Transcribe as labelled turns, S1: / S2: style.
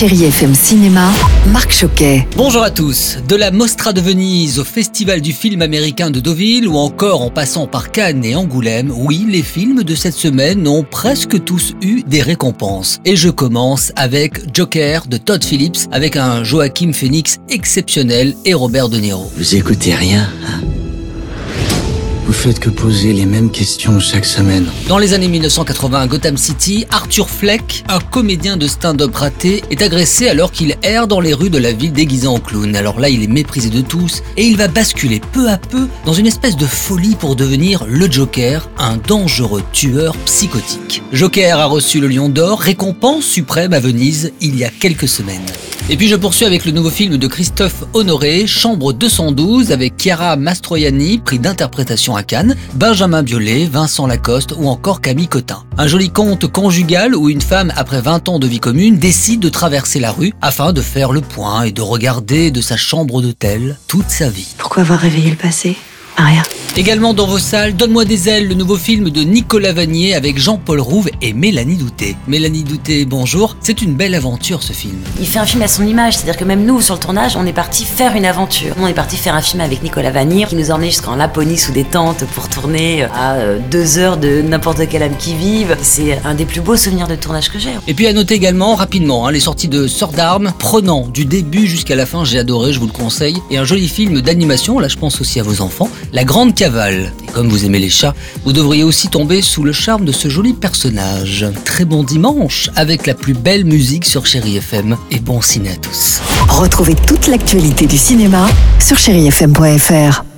S1: Chérie FM Cinéma, Marc Choquet.
S2: Bonjour à tous. De la Mostra de Venise au Festival du film américain de Deauville ou encore en passant par Cannes et Angoulême, oui, les films de cette semaine ont presque tous eu des récompenses. Et je commence avec Joker de Todd Phillips avec un Joachim Phoenix exceptionnel et Robert De Niro.
S3: Vous écoutez rien hein? Vous faites que poser les mêmes questions chaque semaine.
S2: Dans les années 1980 à Gotham City, Arthur Fleck, un comédien de stand-up raté, est agressé alors qu'il erre dans les rues de la ville déguisé en clown. Alors là, il est méprisé de tous et il va basculer peu à peu dans une espèce de folie pour devenir le Joker, un dangereux tueur psychotique. Joker a reçu le Lion d'Or, récompense suprême à Venise il y a quelques semaines. Et puis je poursuis avec le nouveau film de Christophe Honoré, Chambre 212, avec Chiara Mastroianni, prix d'interprétation à Benjamin Biolay, Vincent Lacoste ou encore Camille Cotin. Un joli conte conjugal où une femme, après 20 ans de vie commune, décide de traverser la rue afin de faire le point et de regarder de sa chambre d'hôtel toute sa vie.
S4: Pourquoi avoir réveillé le passé? Maria
S2: Également dans vos salles, Donne-moi des ailes, le nouveau film de Nicolas Vanier avec Jean-Paul Rouve et Mélanie Douté. Mélanie Douté, bonjour. C'est une belle aventure ce film.
S5: Il fait un film à son image, c'est-à-dire que même nous, sur le tournage, on est parti faire une aventure. On est parti faire un film avec Nicolas Vanier qui nous emmenait jusqu'en Laponie sous des tentes pour tourner à euh, deux heures de n'importe quelle âme qui vive. C'est un des plus beaux souvenirs de tournage que j'ai.
S2: Et puis à noter également rapidement hein, les sorties de Sort d'armes, prenant du début jusqu'à la fin, j'ai adoré, je vous le conseille. Et un joli film d'animation, là je pense aussi à vos enfants, La Grande Et comme vous aimez les chats, vous devriez aussi tomber sous le charme de ce joli personnage. Très bon dimanche avec la plus belle musique sur Chéri FM et bon ciné à tous.
S1: Retrouvez toute l'actualité du cinéma sur chérifm.fr.